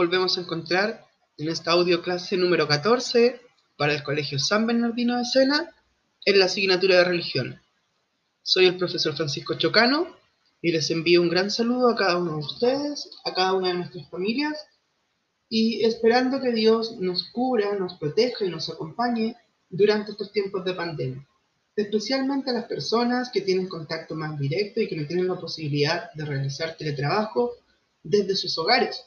volvemos a encontrar en esta audio clase número 14 para el Colegio San Bernardino de Sena en la asignatura de religión. Soy el profesor Francisco Chocano y les envío un gran saludo a cada uno de ustedes, a cada una de nuestras familias y esperando que Dios nos cubra, nos proteja y nos acompañe durante estos tiempos de pandemia, especialmente a las personas que tienen contacto más directo y que no tienen la posibilidad de realizar teletrabajo desde sus hogares.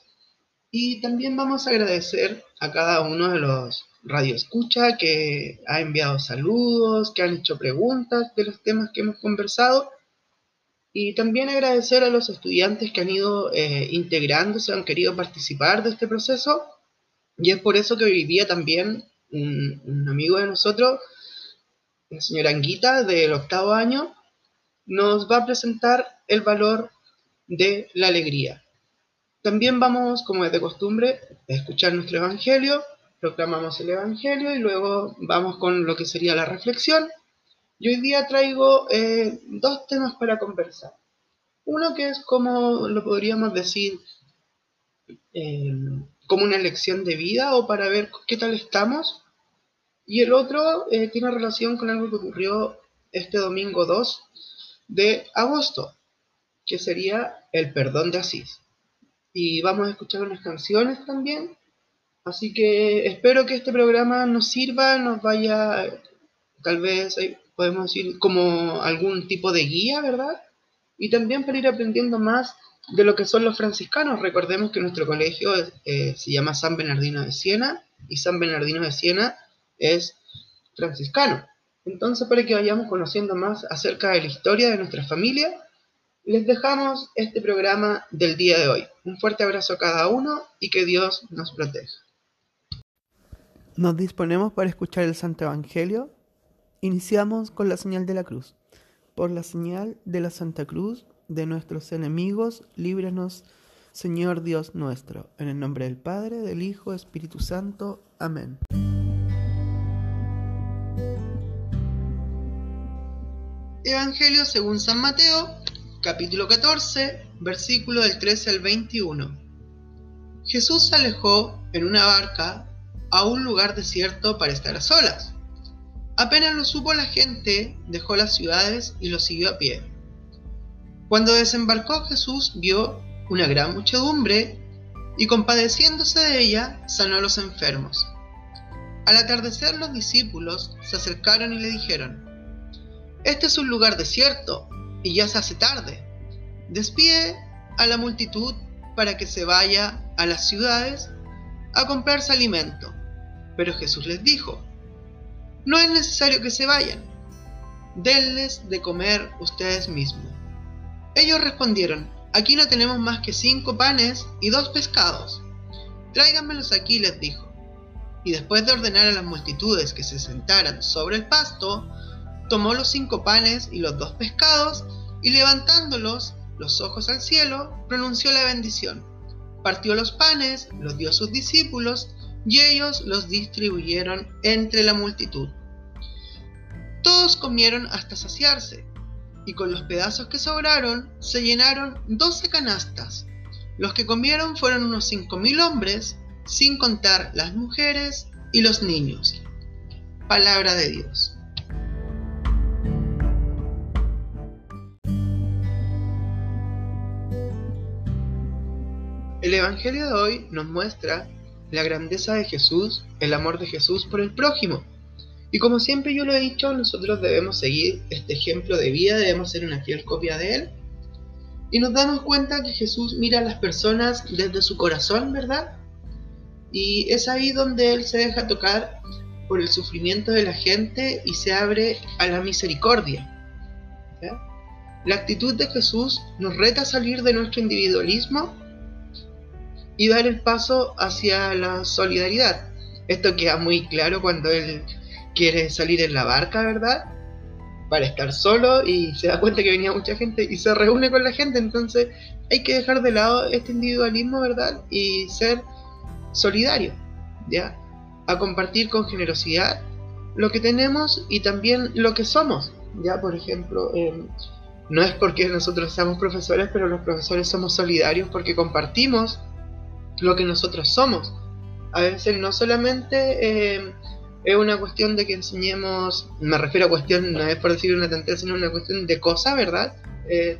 Y también vamos a agradecer a cada uno de los radioescucha que ha enviado saludos, que han hecho preguntas de los temas que hemos conversado. Y también agradecer a los estudiantes que han ido eh, integrándose, han querido participar de este proceso. Y es por eso que hoy día también un, un amigo de nosotros, la señora Anguita, del octavo año, nos va a presentar el valor de la alegría. También vamos, como es de costumbre, a escuchar nuestro Evangelio, proclamamos el Evangelio y luego vamos con lo que sería la reflexión. Y hoy día traigo eh, dos temas para conversar. Uno que es como lo podríamos decir, eh, como una lección de vida o para ver qué tal estamos. Y el otro eh, tiene relación con algo que ocurrió este domingo 2 de agosto, que sería el perdón de Asís y vamos a escuchar unas canciones también. Así que espero que este programa nos sirva, nos vaya, tal vez podemos decir, como algún tipo de guía, ¿verdad? Y también para ir aprendiendo más de lo que son los franciscanos. Recordemos que nuestro colegio eh, se llama San Bernardino de Siena y San Bernardino de Siena es franciscano. Entonces, para que vayamos conociendo más acerca de la historia de nuestra familia les dejamos este programa del día de hoy. Un fuerte abrazo a cada uno y que Dios nos proteja. Nos disponemos para escuchar el Santo Evangelio. Iniciamos con la señal de la cruz. Por la señal de la Santa Cruz de nuestros enemigos, líbranos, Señor Dios nuestro. En el nombre del Padre, del Hijo, Espíritu Santo. Amén. Evangelio según San Mateo, capítulo 14, versículo del 13 al 21. Jesús se alejó en una barca a un lugar desierto para estar a solas. Apenas lo supo la gente, dejó las ciudades y lo siguió a pie. Cuando desembarcó Jesús vio una gran muchedumbre y compadeciéndose de ella sanó a los enfermos. Al atardecer los discípulos se acercaron y le dijeron, Este es un lugar desierto y ya se hace tarde. Despide a la multitud para que se vaya a las ciudades a comprarse alimento. Pero Jesús les dijo, no es necesario que se vayan, denles de comer ustedes mismos. Ellos respondieron, aquí no tenemos más que cinco panes y dos pescados. Tráiganmelos aquí, les dijo. Y después de ordenar a las multitudes que se sentaran sobre el pasto, tomó los cinco panes y los dos pescados, y levantándolos los ojos al cielo, pronunció la bendición. Partió los panes, los dio a sus discípulos, y ellos los distribuyeron entre la multitud. Todos comieron hasta saciarse, y con los pedazos que sobraron se llenaron doce canastas. Los que comieron fueron unos cinco mil hombres, sin contar las mujeres y los niños. Palabra de Dios. El Evangelio de hoy nos muestra la grandeza de Jesús, el amor de Jesús por el prójimo. Y como siempre yo lo he dicho, nosotros debemos seguir este ejemplo de vida, debemos ser una fiel copia de él. Y nos damos cuenta que Jesús mira a las personas desde su corazón, ¿verdad? Y es ahí donde Él se deja tocar por el sufrimiento de la gente y se abre a la misericordia. La actitud de Jesús nos reta a salir de nuestro individualismo y dar el paso hacia la solidaridad. Esto queda muy claro cuando él quiere salir en la barca, ¿verdad? Para estar solo y se da cuenta que venía mucha gente y se reúne con la gente, entonces hay que dejar de lado este individualismo, ¿verdad? Y ser solidario, ¿ya? A compartir con generosidad lo que tenemos y también lo que somos, ¿ya? Por ejemplo, em, no es porque nosotros seamos profesores, pero los profesores somos solidarios porque compartimos lo que nosotros somos. A veces no solamente eh, es una cuestión de que enseñemos, me refiero a cuestión, no es por decir una tontería, sino una cuestión de cosa, ¿verdad? Eh,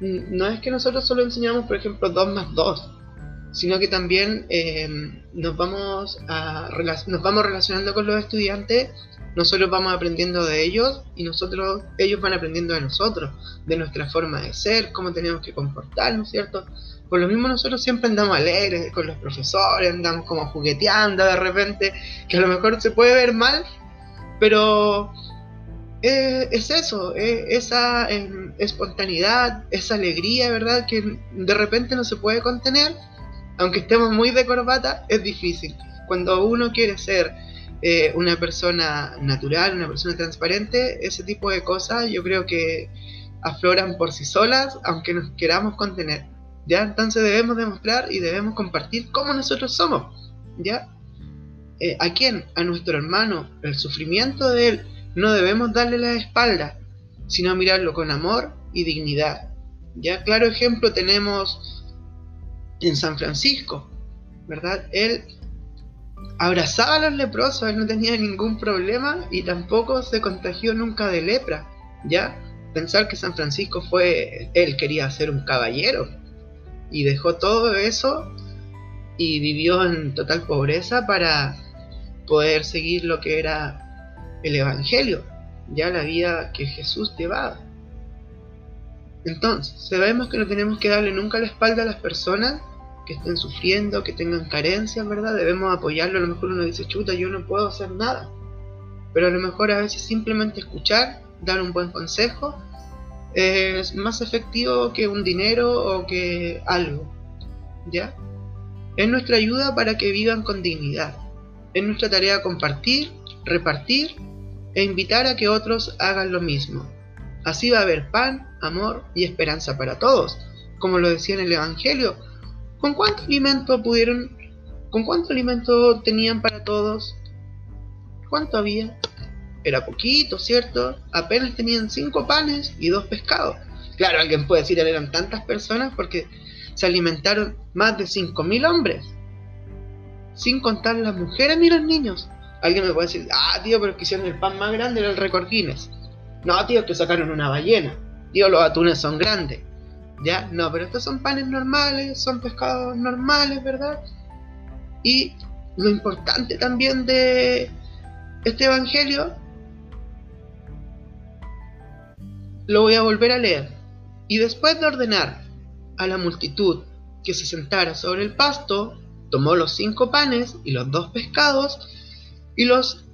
no es que nosotros solo enseñamos, por ejemplo, 2 más 2, sino que también eh, nos, vamos nos vamos relacionando con los estudiantes, nosotros vamos aprendiendo de ellos y nosotros, ellos van aprendiendo de nosotros, de nuestra forma de ser, cómo tenemos que comportarnos, ¿cierto? Por lo mismo nosotros siempre andamos alegres con los profesores, andamos como jugueteando de repente, que a lo mejor se puede ver mal, pero eh, es eso, esa em, espontaneidad, esa alegría, ¿verdad? Que de repente no se puede contener, aunque estemos muy de corbata, es difícil. Cuando uno quiere ser eh, una persona natural, una persona transparente, ese tipo de cosas yo creo que afloran por sí solas, aunque nos queramos contener. ¿Ya? Entonces debemos demostrar y debemos compartir cómo nosotros somos, ¿ya? Eh, ¿A quién? A nuestro hermano, el sufrimiento de él, no debemos darle la espalda, sino mirarlo con amor y dignidad. Ya claro ejemplo tenemos en San Francisco, ¿verdad? Él abrazaba a los leprosos, él no tenía ningún problema y tampoco se contagió nunca de lepra, ¿ya? Pensar que San Francisco fue, él quería ser un caballero, y dejó todo eso y vivió en total pobreza para poder seguir lo que era el Evangelio, ya la vida que Jesús llevaba. Entonces, sabemos que no tenemos que darle nunca la espalda a las personas que estén sufriendo, que tengan carencias, ¿verdad? Debemos apoyarlo. A lo mejor uno dice, chuta, yo no puedo hacer nada. Pero a lo mejor a veces simplemente escuchar, dar un buen consejo es más efectivo que un dinero o que algo. ¿Ya? Es nuestra ayuda para que vivan con dignidad. Es nuestra tarea compartir, repartir e invitar a que otros hagan lo mismo. Así va a haber pan, amor y esperanza para todos, como lo decía en el Evangelio. ¿Con cuánto alimento pudieron, con cuánto alimento tenían para todos? ¿Cuánto había? Era poquito, ¿cierto? Apenas tenían cinco panes y dos pescados. Claro, alguien puede decir, eran tantas personas porque se alimentaron más de 5.000 hombres, sin contar las mujeres ni los niños. Alguien me puede decir, ah, tío, pero que hicieron el pan más grande era el récord Guinness. No, tío, que sacaron una ballena. Tío, los atunes son grandes. ¿Ya? No, pero estos son panes normales, son pescados normales, ¿verdad? Y lo importante también de este evangelio Lo voy a volver a leer. Y después de ordenar a la multitud que se sentara sobre el pasto, tomó los cinco panes y los dos pescados y los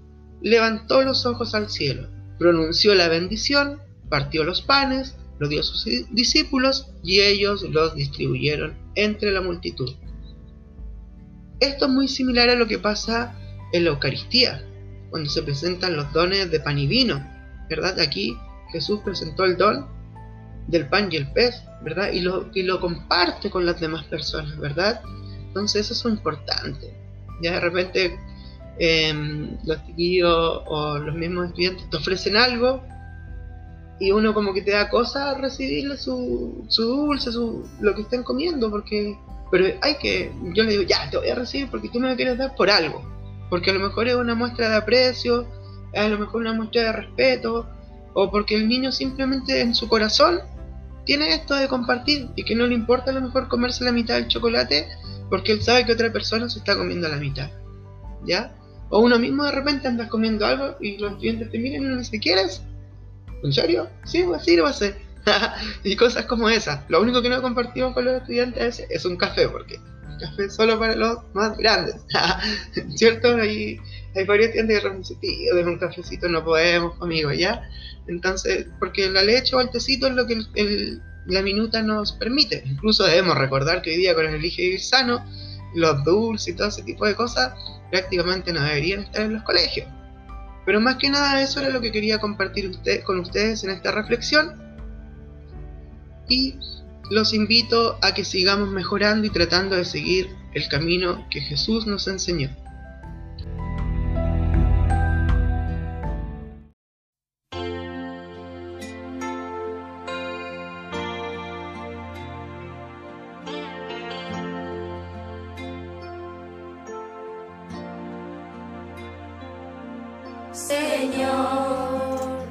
levantó los ojos al cielo, pronunció la bendición, partió los panes, los dio a sus discípulos y ellos los distribuyeron entre la multitud. Esto es muy similar a lo que pasa en la Eucaristía, cuando se presentan los dones de pan y vino, ¿verdad? Aquí Jesús presentó el don del pan y el pez, ¿verdad? Y lo, y lo comparte con las demás personas, ¿verdad? Entonces eso es importante. Ya de repente em, los chiquillos o los mismos estudiantes te ofrecen algo y uno como que te da cosa recibirle su, su dulce, su, lo que estén comiendo, porque... Pero hay que, yo le digo, ya, te voy a recibir porque tú me lo quieres dar por algo. Porque a lo mejor es una muestra de aprecio, a lo mejor una muestra de respeto, o porque el niño simplemente en su corazón tiene esto de compartir y que no le importa a lo mejor comerse la mitad del chocolate porque él sabe que otra persona se está comiendo la mitad. ¿Ya? O uno mismo de repente anda comiendo algo y los estudiantes te miran y uno dice, ¿quieres? ¿En serio? Sí, pues sírvase. y cosas como esas. Lo único que no compartimos con los estudiantes es, un café, porque el café es solo para los más grandes. ¿Cierto? Hay, hay varios que dicen, tío, de un cafecito no podemos, amigo, ¿ya? Entonces, porque la leche o el tecito es lo que la minuta nos permite. Incluso debemos recordar que hoy día con el Elige Vivir Sano, los dulces y todo ese tipo de cosas prácticamente no deberían estar en los colegios. Pero más que nada eso era lo que quería compartir usted, con ustedes en esta reflexión. Y los invito a que sigamos mejorando y tratando de seguir el camino que Jesús nos enseñó. Señor,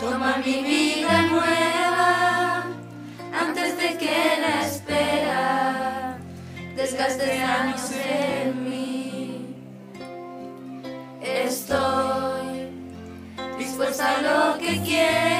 toma mi vida nueva antes de que la espera desgaste años en mí. Estoy dispuesta a lo que quieras,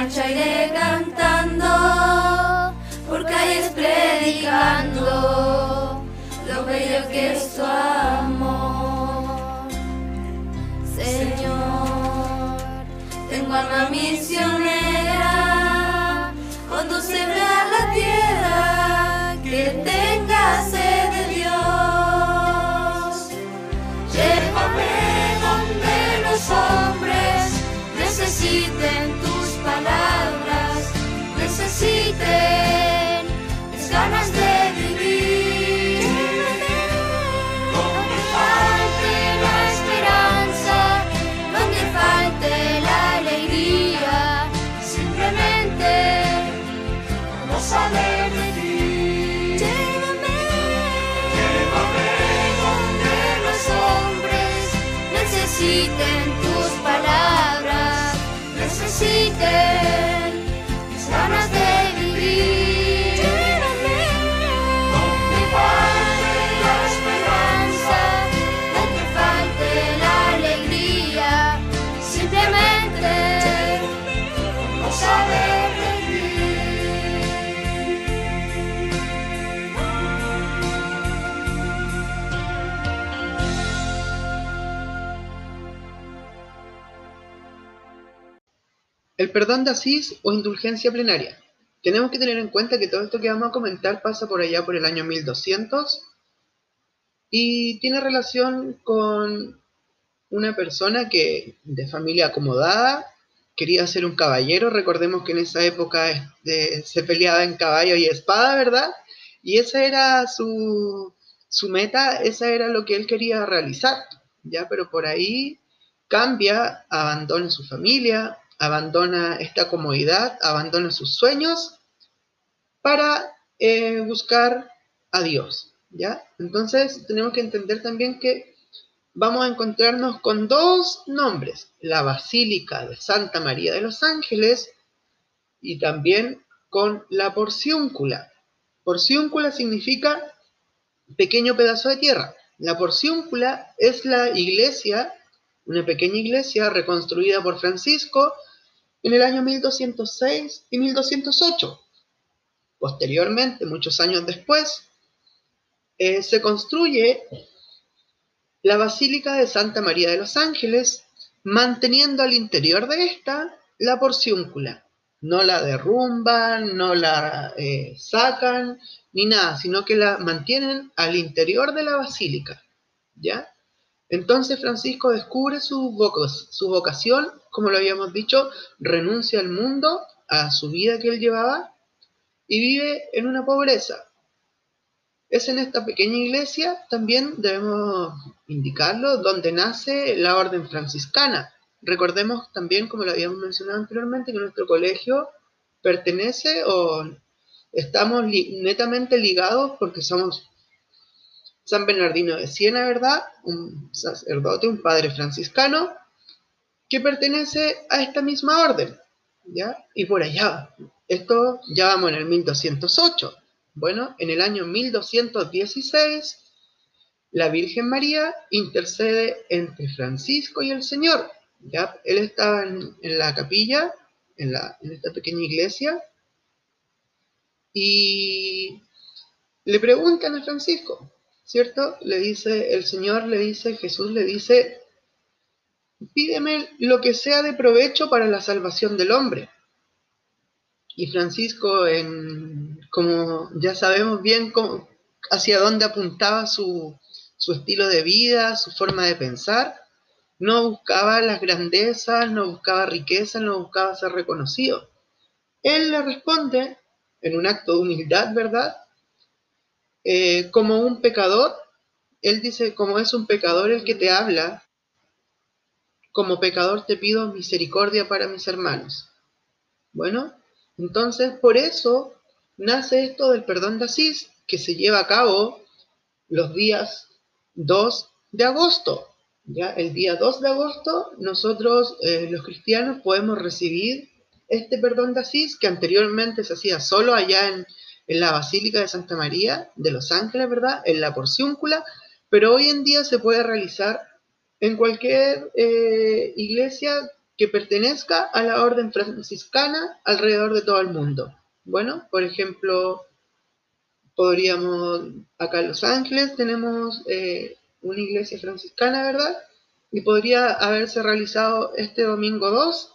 marcha iré cantando, por calles predicando lo bello que es tu amor. Señor, tengo alma misionera, condúceme a la tierra que tenga sed de Dios. Donde los hombres necesiten palabras, necesiten mis ganas de vivir. Donde falte la esperanza, donde falte la alegría, simplemente no saber de ti. Llévame, llévame donde los hombres necesiten tus palabras, necesiten El perdón de Asís o indulgencia plenaria. Tenemos que tener en cuenta que todo esto que vamos a comentar pasa por allá por el año 1200 y tiene relación con una persona que de familia acomodada quería ser un caballero. Recordemos que en esa época se peleaba en caballo y espada, ¿verdad? Y esa era su, su meta, esa era lo que él quería realizar, ¿ya? Pero por ahí cambia, abandona su familia, abandona esta comodidad, abandona sus sueños para eh, buscar a Dios, ¿ya? Entonces tenemos que entender también que vamos a encontrarnos con dos nombres, la Basílica de Santa María de los Ángeles y también con la porciúncula. Porciúncula significa pequeño pedazo de tierra. La porciúncula es la iglesia, una pequeña iglesia reconstruida por Francisco en el año 1206 y 1208. Posteriormente, muchos años después, eh, se construye la Basílica de Santa María de los Ángeles, manteniendo al interior de esta la porciúncula. No la derrumban, no la eh, sacan, ni nada, sino que la mantienen al interior de la basílica. ¿Ya? Entonces Francisco descubre su, su vocación, como lo habíamos dicho, renuncia al mundo, a su vida que él llevaba, y vive en una pobreza. Es en esta pequeña iglesia, también debemos indicarlo, donde nace la orden franciscana. Recordemos también, como lo habíamos mencionado anteriormente, que nuestro colegio pertenece o estamos netamente ligados porque somos San Bernardino de Siena, ¿verdad? Un sacerdote, un padre franciscano que pertenece a esta misma orden, ¿ya? Y por allá, esto ya vamos en el 1208. Bueno, en el año 1216, la Virgen María intercede entre Francisco y el Señor. ¿ya? Él estaba en, la capilla, en, en esta pequeña iglesia, y le preguntan a Francisco, ¿cierto? Le dice, el Señor le dice, Jesús le dice, pídeme lo que sea de provecho para la salvación del hombre. Y Francisco, en, como ya sabemos bien hacia dónde apuntaba su, su estilo de vida, su forma de pensar, no buscaba las grandezas, no buscaba riqueza, no buscaba ser reconocido. Él le responde en un acto de humildad, ¿verdad? Eh, como un pecador, él dice, como es un pecador el que te habla, como pecador te pido misericordia para mis hermanos. Bueno, entonces por eso nace esto del perdón de Asís, que se lleva a cabo los días 2 de agosto. ¿ya? El día 2 de agosto nosotros eh, los cristianos podemos recibir este perdón de Asís, que anteriormente se hacía solo allá en, la Basílica de Santa María de los Ángeles, ¿verdad? En la porciúncula, pero hoy en día se puede realizar en cualquier eh, iglesia que pertenezca a la orden franciscana alrededor de todo el mundo. Bueno, por ejemplo, podríamos, acá en Los Ángeles tenemos eh, una iglesia franciscana, ¿verdad? Y podría haberse realizado este domingo 2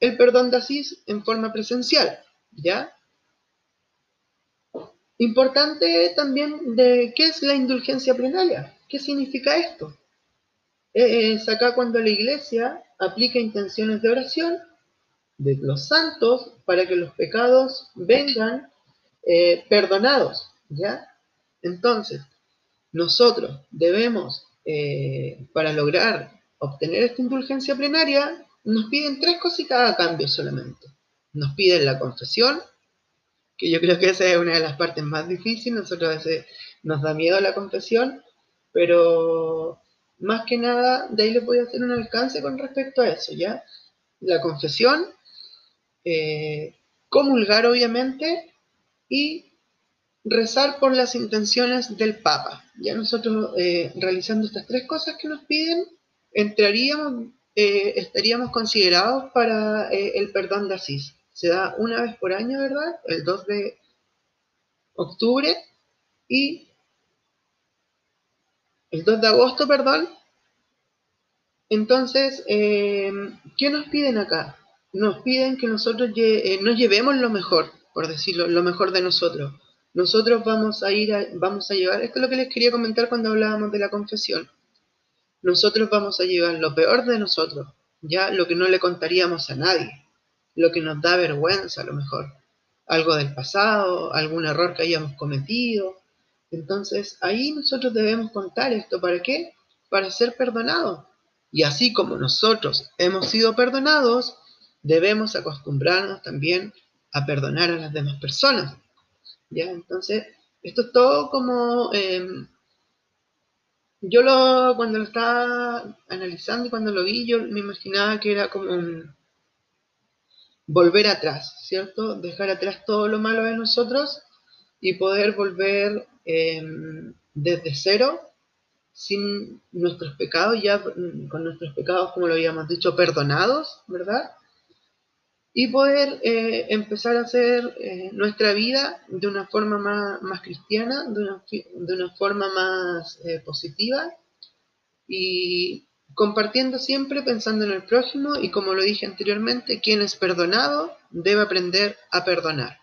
el perdón de Asís en forma presencial, ¿ya? Importante también de qué es la indulgencia plenaria, qué significa esto. Es acá cuando la iglesia aplica intenciones de oración de los santos para que los pecados vengan eh, perdonados, ¿ya? Entonces, nosotros debemos, eh, para lograr obtener esta indulgencia plenaria, nos piden tres cositas a cambio solamente. Nos piden la confesión, que yo creo que esa es una de las partes más difíciles, nosotros a veces nos da miedo la confesión, pero más que nada, de ahí les voy a hacer un alcance con respecto a eso, ¿ya? La confesión, eh, comulgar obviamente y rezar por las intenciones del Papa. Ya nosotros eh, realizando estas tres cosas que nos piden, entraríamos eh, estaríamos considerados para el perdón de Asís. Se da una vez por año, ¿verdad? El 2 de octubre y el 2 de agosto, perdón. Entonces, eh, ¿qué nos piden acá? Nos piden que nosotros nos llevemos lo mejor, por decirlo, lo mejor de nosotros. Nosotros vamos a ir, vamos a llevar, esto es lo que les quería comentar cuando hablábamos de la confesión nosotros vamos a llevar lo peor de nosotros, ya lo que no le contaríamos a nadie, lo que nos da vergüenza a lo mejor, algo del pasado, algún error que hayamos cometido. Entonces ahí nosotros debemos contar esto, ¿para qué? Para ser perdonados. Y así como nosotros hemos sido perdonados, debemos acostumbrarnos también a perdonar a las demás personas. ¿Ya? Entonces, esto es todo como em, yo lo, cuando lo estaba analizando y cuando lo vi, yo me imaginaba que era como un volver atrás, ¿cierto? Dejar atrás todo lo malo de nosotros y poder volver Em, desde cero, sin nuestros pecados, ya con nuestros pecados, como lo habíamos dicho, perdonados, ¿verdad? Y poder eh, empezar a hacer eh, nuestra vida de una forma más, cristiana, de una, de una, forma más eh, positiva y compartiendo siempre pensando en el prójimo y como lo dije anteriormente, quien es perdonado debe aprender a perdonar.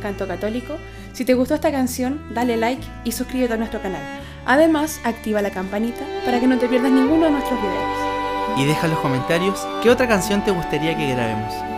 Canto Católico. Si te gustó esta canción, dale like y suscríbete a nuestro canal. Además, activa la campanita para que no te pierdas ninguno de nuestros videos. Y deja en los comentarios qué otra canción te gustaría que grabemos.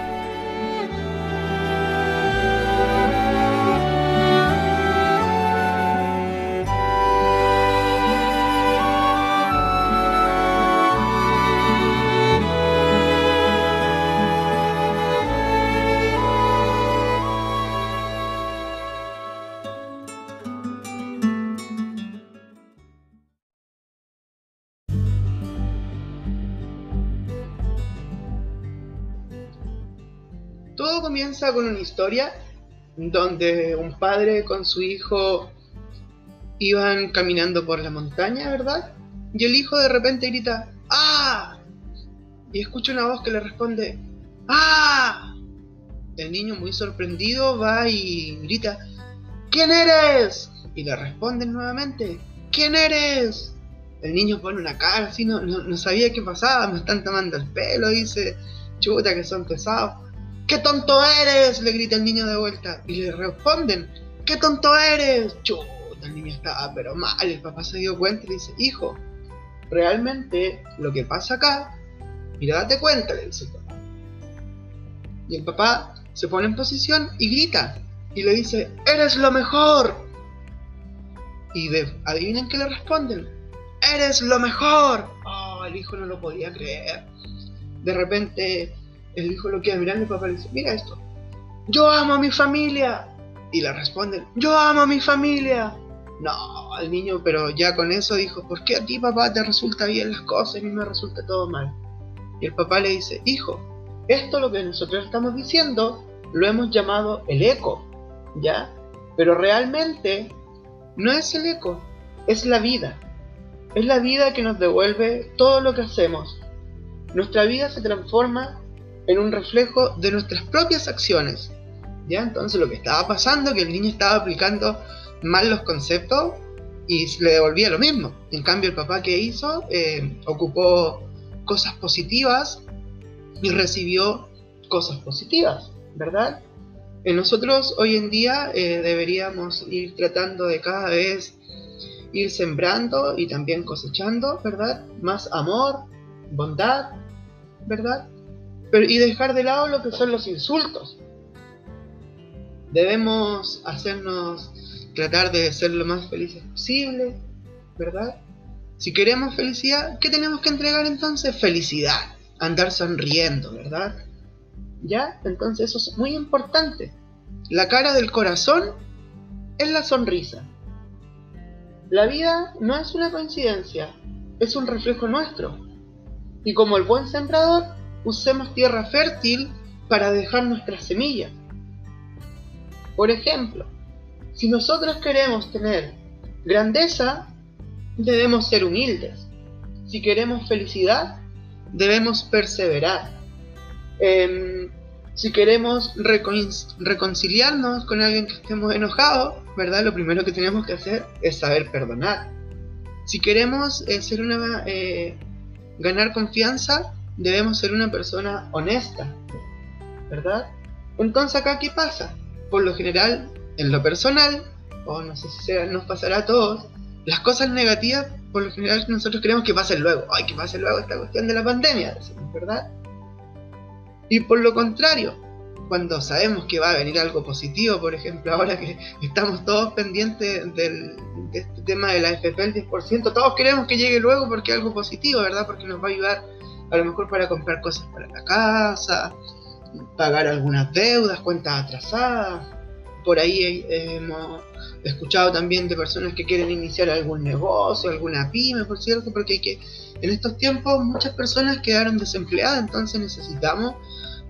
Con una historia donde un padre con su hijo iban caminando por la montaña, ¿verdad? Y el hijo de repente grita, ¡Ah! Y escucha una voz que le responde, ¡Ah! El niño muy sorprendido va y grita, ¿Quién eres? Y le responden nuevamente, ¿Quién eres? El niño pone una cara así, no, no, no sabía qué pasaba, me están tomando el pelo, dice, chuta que son pesados. ¡Qué tonto eres! le grita el niño de vuelta. Y le responden, ¡Qué tonto eres! Chuta, el niño estaba pero mal. El papá se dio cuenta y dice, hijo, realmente lo que pasa acá, mira, date cuenta, le dice el papá. Y el papá se pone en posición y grita. Y le dice, ¡Eres lo mejor! Y de, adivinen qué le responden. ¡Eres lo mejor! Oh, el hijo no lo podía creer. De repente, el hijo lo mirando y el papá le dice, mira esto. Yo amo a mi familia. Y le responden, yo amo a mi familia. No, el niño, pero ya con eso dijo, ¿por qué a ti papá te resulta bien las cosas y a mí me resulta todo mal? Y el papá le dice, hijo, esto lo que nosotros estamos diciendo lo hemos llamado el eco, ¿ya? Pero realmente no es el eco, es la vida. Es la vida que nos devuelve todo lo que hacemos. Nuestra vida se transforma en un reflejo de nuestras propias acciones. ¿Ya? Entonces lo que estaba pasando que el niño estaba aplicando mal los conceptos y le devolvía lo mismo. En cambio el papá que hizo eh, ocupó cosas positivas y recibió cosas positivas, ¿verdad? Eh, nosotros hoy en día eh, deberíamos ir tratando de cada vez ir sembrando y también cosechando, ¿verdad? Más amor, bondad, ¿verdad? Y dejar de lado lo que son los insultos. Debemos hacernos tratar de ser lo más felices posible, ¿verdad? Si queremos felicidad, ¿qué tenemos que entregar entonces? Felicidad, andar sonriendo, ¿verdad? ¿Ya? Entonces eso es muy importante. La cara del corazón es la sonrisa. La vida no es una coincidencia, es un reflejo nuestro. Y como el buen sembrador, usemos tierra fértil para dejar nuestras semillas. Por ejemplo, si nosotros queremos tener grandeza, debemos ser humildes. Si queremos felicidad, debemos perseverar. Em, si queremos recon- reconciliarnos con alguien que estemos enojados, ¿verdad? Lo primero que tenemos que hacer es saber perdonar. Si queremos eh, ser una, eh, ganar confianza, debemos ser una persona honesta, ¿verdad? Entonces acá, ¿qué pasa? Por lo general, en lo personal, o no sé si sea- nos pasará a todos, las cosas negativas, por lo general nosotros queremos que pasen luego. Ay, que pase luego esta cuestión de la pandemia, decimos, ¿verdad? Y por lo contrario, cuando sabemos que va a venir algo positivo, por ejemplo, ahora que estamos todos pendientes del, de este tema de la FP el 10%, todos queremos que llegue luego porque es algo positivo, ¿verdad? Porque nos va a ayudar a lo mejor para comprar cosas para la casa, pagar algunas deudas, cuentas atrasadas. Por ahí eh, hemos escuchado también de personas que quieren iniciar algún negocio, alguna pyme, por cierto, porque hay que, en estos tiempos muchas personas quedaron desempleadas, entonces necesitamos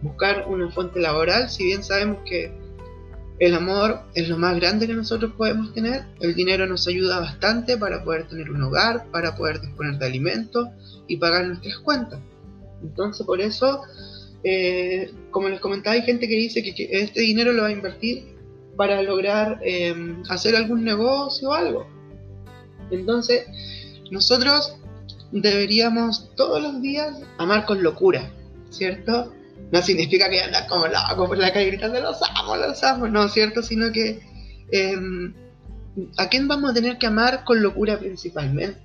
buscar una fuente laboral, si bien sabemos que el amor es lo más grande que nosotros podemos tener, el dinero nos ayuda bastante para poder tener un hogar, para poder disponer de alimentos y pagar nuestras cuentas. Entonces por eso, eh, como les comentaba, hay gente que dice que, este dinero lo va a invertir para lograr eh, hacer algún negocio o algo. Entonces, nosotros deberíamos todos los días amar con locura, ¿cierto? No significa que andar como loco por la calle gritando los amo, los amo, no, ¿cierto? Sino que eh, ¿a quién vamos a tener que amar con locura principalmente?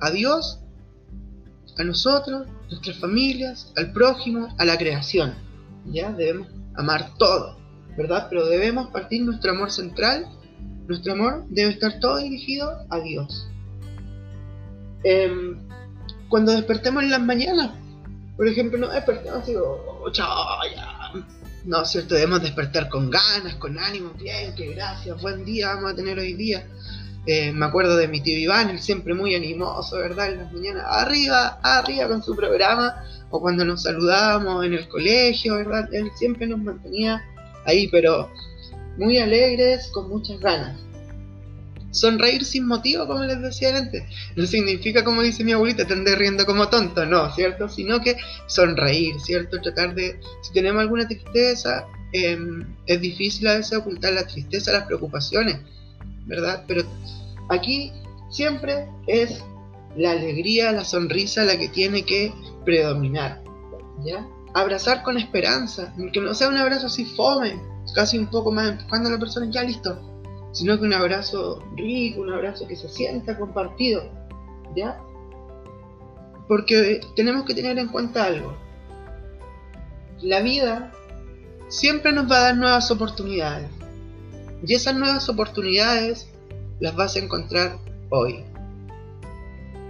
¿A Dios? ¿A nosotros? ¿Nuestras familias? ¿Al prójimo? ¿A la creación? ¿Ya? Debemos amar todo, ¿verdad? Pero debemos partir nuestro amor central, nuestro amor debe estar todo dirigido a Dios. Em, cuando despertemos en las mañanas, por ejemplo, no despertamos así, oh, chao, ya. No, cierto, debemos despertar con ganas, con ánimo, bien, que gracias, buen día vamos a tener hoy día. Eh, me acuerdo de mi tío Iván, él siempre muy animoso, ¿verdad? En las mañanas, arriba, arriba con su programa, o cuando nos saludábamos en el colegio, ¿verdad? Él siempre nos mantenía ahí, pero muy alegres, con muchas ganas. Sonreír sin motivo, como les decía antes, no significa, como dice mi abuelita, te andé riendo como tonto, no, ¿cierto? Sino que sonreír, ¿cierto? Tratar de, si tenemos alguna tristeza, eh, es difícil a veces ocultar la tristeza, las preocupaciones, ¿verdad? Pero aquí siempre es la alegría, la sonrisa la que tiene que predominar, ¿ya? Abrazar con esperanza, que no sea un abrazo así fome, casi un poco más empujando a la persona, ya listo, sino que un abrazo rico, un abrazo que se sienta compartido, ¿ya? Porque tenemos que tener en cuenta algo. La vida siempre nos va a dar nuevas oportunidades. Y esas nuevas oportunidades las vas a encontrar hoy.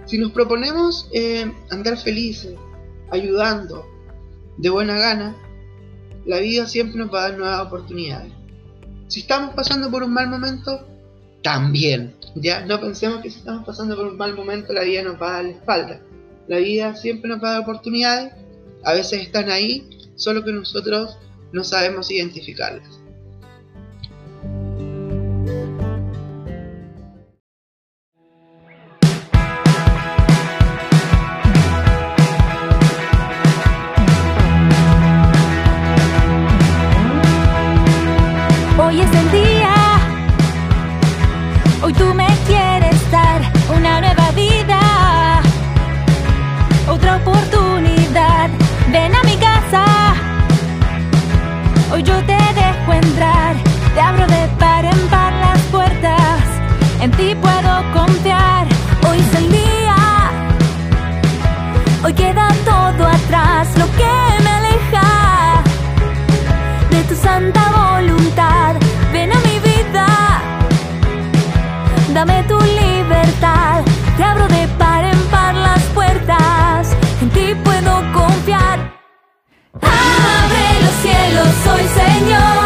Si nos proponemos eh, andar felices, ayudando, de buena gana, la vida siempre nos va a dar nuevas oportunidades. Si estamos pasando por un mal momento, también. Ya no pensemos que si estamos pasando por un mal momento la vida nos va a dar la espalda. La vida siempre nos va a dar oportunidades. A veces están ahí, solo que nosotros no sabemos identificarlas. Los cielos hoy, Señor.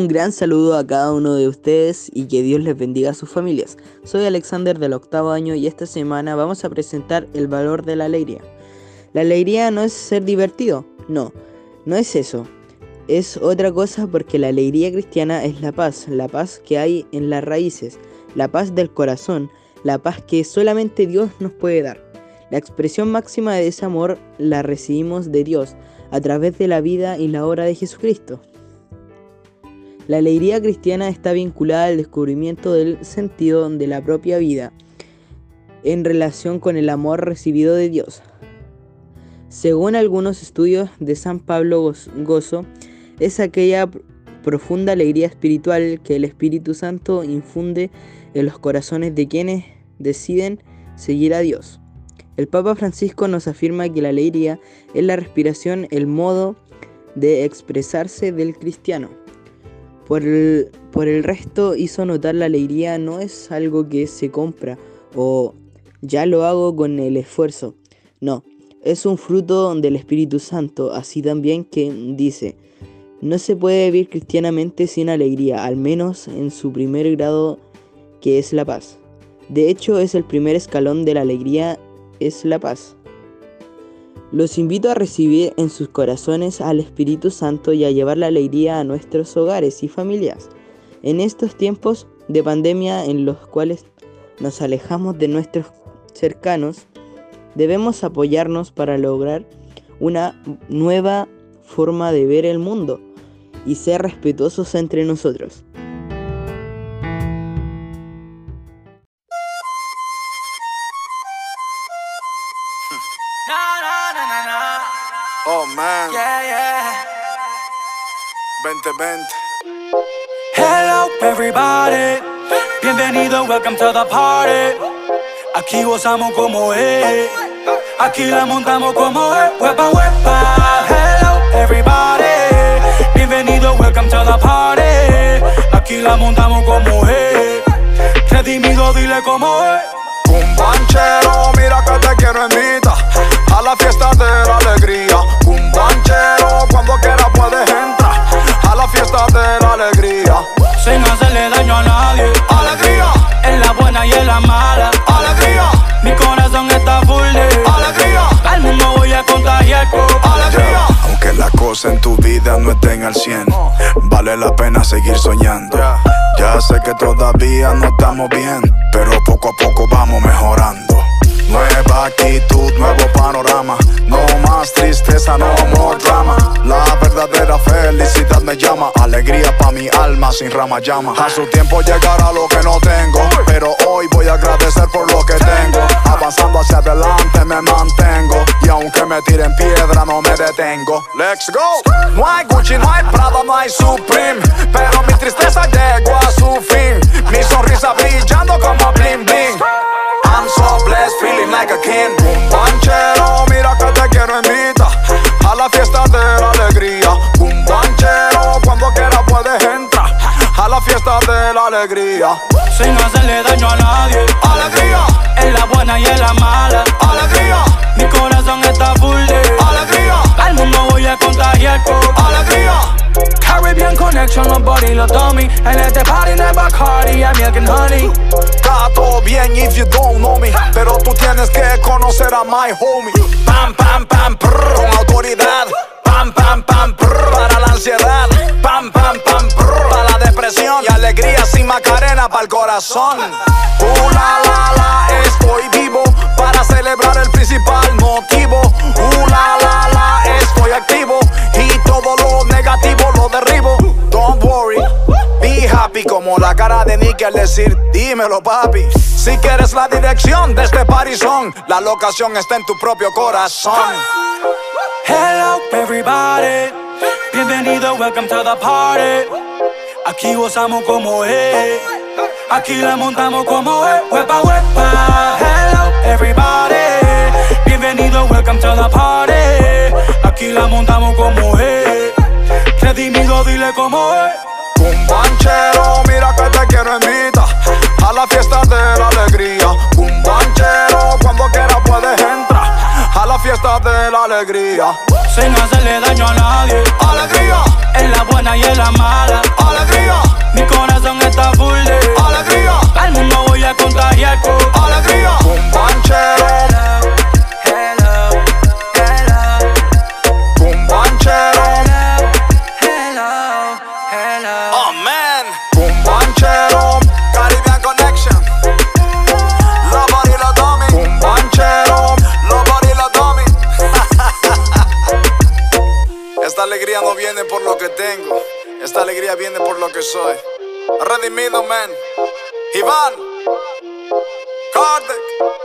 Un gran saludo a cada uno de ustedes y que Dios les bendiga a sus familias. Soy Alexander del octavo año y esta semana vamos a presentar el valor de la alegría. La alegría no es ser divertido, No, no es eso. Es otra cosa porque la alegría cristiana es la paz, la paz que hay en las raíces, la paz del corazón, la paz que solamente Dios nos puede dar. La expresión máxima de ese amor la recibimos de Dios a través de la vida y la obra de Jesucristo. La alegría cristiana está vinculada al descubrimiento del sentido de la propia vida en relación con el amor recibido de Dios. Según algunos estudios de San Pablo Goz- Gozo, es aquella pr- profunda alegría espiritual que el Espíritu Santo infunde en los corazones de quienes deciden seguir a Dios. El Papa Francisco nos afirma que la alegría es la respiración, el modo de expresarse del cristiano. Por el, resto hizo notar la alegría no es algo que se compra o ya lo hago con el esfuerzo. No, es un fruto del Espíritu Santo, así también que dice, no se puede vivir cristianamente sin alegría, al menos en su primer grado que es la paz. De hecho, es el primer escalón de la alegría, es la paz. Los invito a recibir en sus corazones al Espíritu Santo y a llevar la alegría a nuestros hogares y familias. En estos tiempos de pandemia en los cuales nos alejamos de nuestros cercanos, debemos apoyarnos para lograr una nueva forma de ver el mundo y ser respetuosos entre nosotros. Oh man, Yeah, yeah. 2020. Hello, everybody. Bienvenido, welcome to the party. Aquí gozamos como es. Aquí la montamos como es. Huepa, huepa. Hello, everybody. Bienvenido, welcome to the party. Aquí la montamos como es. Redimido, dile como es. Un banchero, mira que te quiero invitar a la fiesta de la alegría. Un banchero, cuando quiera puedes entrar a la fiesta de la alegría. Sin hacerle daño a nadie. Alegría, En la buena y en la mala. alegría, Mi corazón está full de alegría, Al mundo voy a contagiar con alegría. Aunque las cosas en tu vida no estén al 100, vale la pena seguir soñando. Ya sé que todavía no estamos bien, pero poco a poco vamos mejorando. Nueva actitud, nuevo panorama. No más tristeza, no more drama. La verdadera felicidad me llama. Alegría pa' mi alma sin rama llama. A su tiempo llegará lo que no tengo. Pero hoy voy a agradecer por lo que tengo. Avanzando hacia adelante me mantengo. Y aunque me tiren piedra, no me detengo. Let's go. No hay Gucci, no hay Prada, no hay Supreme. Pero mi tristeza llegó a su fin. Mi sonrisa brillando como bling bling. So blessed, feeling like a king. Banchero, mira que te quiero invitar a la fiesta de la alegría. Un banchero, cuando quiera puedes entrar a la fiesta de la alegría. Sin hacerle daño a nadie Alegría, En la buena y en la mala alegría, Mi corazón está full de alegría, Al mundo voy a contagiar con alegría. Caribbean connection, los body, los dummy En este party no hay Bacardi, hay milk and honey. Está todo bien if you don't know me Pero tú tienes que conocer a my homie. Pam, pam, pam, prr, con autoridad. Pam, pam, pam, prr, para la ansiedad. Pam, pam, pam, prr, para la depresión. Y alegría sin macarena para el corazón. Uh, la, la, la, estoy vivo Para celebrar el principal motivo. Uh, la, la, la, estoy activo Como la cara de Nicky al decir dímelo papi. Si quieres la dirección de este parizón La locación está en tu propio corazón. Hello everybody. Bienvenido, welcome to the party. Aquí gozamos como es. Aquí la montamos como es. Huepa, huepa. Hello everybody. Bienvenido, welcome to the party. Aquí la montamos como es. Redimido, dile como es Un banchero, mira que te quiero invitar A la fiesta de la alegría Un banchero, cuando quiera puedes entrar. A la fiesta de la alegría. Sin hacerle daño a nadie. Alegría, En la buena y en la mala. Alegría, Mi corazón está full de alegría, Al mundo voy a contagiar con alegría. Un que tengo. Esta alegría viene por lo que soy. Redimido, man. Iván. Kardec.